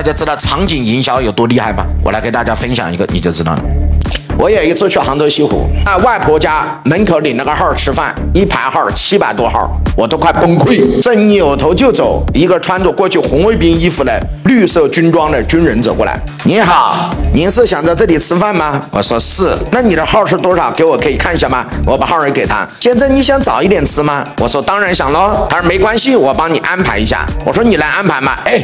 大家知道场景营销有多厉害吗？我来给大家分享一个，你就知道了。我有一次去杭州西湖，在，外婆家门口领了个号吃饭，一排号七百多号，我都快崩溃，正扭头就走，一个穿着过去红卫兵衣服的绿色军装的军人走过来，你好，您是想在这里吃饭吗？我说是，那你的号是多少？给我可以看一下吗？我把号也给他，先生你想早一点吃吗？我说当然想喽，他说没关系，我帮你安排一下。我说你来安排嘛，哎，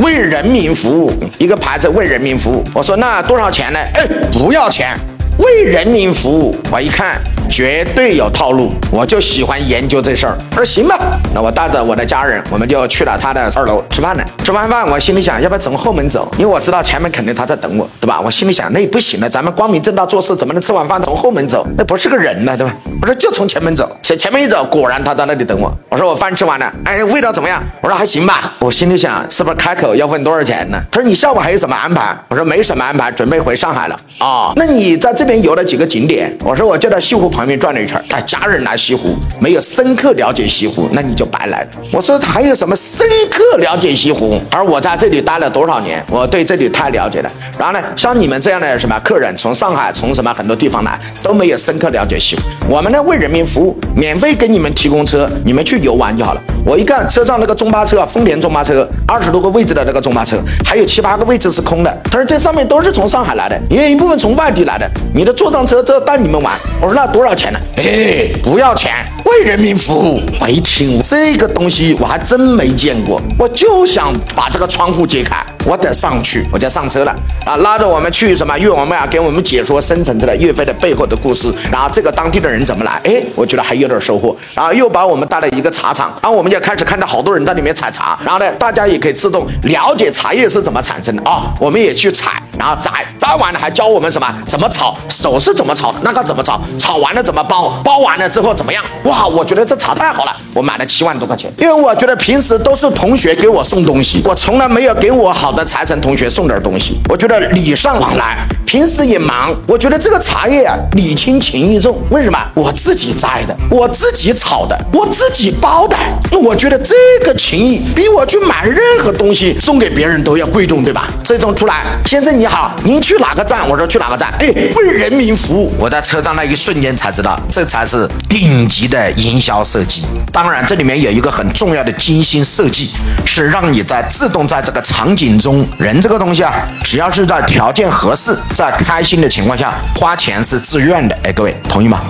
为人民服务，一个牌子为人民服务。我说那多少钱呢？哎，不要钱。为人民服务，我一看绝对有套路，我就喜欢研究这事儿。我说行吧，那我带着我的家人，我们就去了他的二楼吃饭了。吃完饭，我心里想，要不要从后门走？因为我知道前面肯定他在等我，对吧？我心里想，那也不行了，咱们光明正大做事，怎么能吃完饭从后门走？那不是个人呢，对吧？我说就从前门走，前前面一走，果然他在那里等我。我说我饭吃完了，哎，味道怎么样？我说还行吧。我心里想，是不是开口要问多少钱呢？他说你下午还有什么安排？我说没什么安排，准备回上海了。啊，那你在这边游了几个景点？我说我就在西湖旁旁边转了一圈。带家人来西湖，没有深刻了解西湖，那你就白来了。我说还有什么深刻了解西湖？而我在这里待了多少年，我对这里太了解了。然后呢，像你们这样的什么客人，从上海，从什么很多地方来，都没有深刻了解西湖。我们呢为人民服务，免费给你们提供车，你们去游玩就好了。我一看车上那个中巴车，丰田中巴车，二十多个位置的那个中巴车，还有七八个位置是空的。他说这上面都是从上海来的，也有一部分从外地来的。你的坐上车都要带你们玩。我说那多少要钱呢？哎，不要钱，为人民服务。没听这个东西，我还真没见过，我就想把这个窗户揭开，我得上去，我就上车了啊，拉着我们去什么岳王庙，给我们解说深层次的岳飞的背后的故事，然后这个当地的人怎么来？哎，我觉得还有点收获。然后又把我们带了一个茶厂，然后我们就开始看到好多人在里面采茶，然后呢，大家也可以自动了解茶叶是怎么产生的啊，我们也去采，然后摘，摘完了还教我们什么怎么炒，手是怎么炒，那个怎么炒，炒完了怎么包，包完了之后怎么样？哇，我觉得这茶太好了，我买了七万多块钱，因为我觉得平时都是同学给我送东西，我从来没有给我好的财神同学送点东西，我觉得礼尚往来。平时也忙，我觉得这个茶叶啊，礼轻情意重。为什么？我自己摘的，我自己炒的，我自己包的。那我觉得这个情谊比我去买任何东西送给别人都要贵重，对吧？这种出来，先生你好，您去哪个站？我说去哪个站？哎，为人民服务。我在车站那一瞬间才知道，这才是顶级的营销设计。当然，这里面有一个很重要的精心设计，是让你在自动在这个场景中，人这个东西啊，只要是在条件合适。在开心的情况下花钱是自愿的，哎，各位同意吗？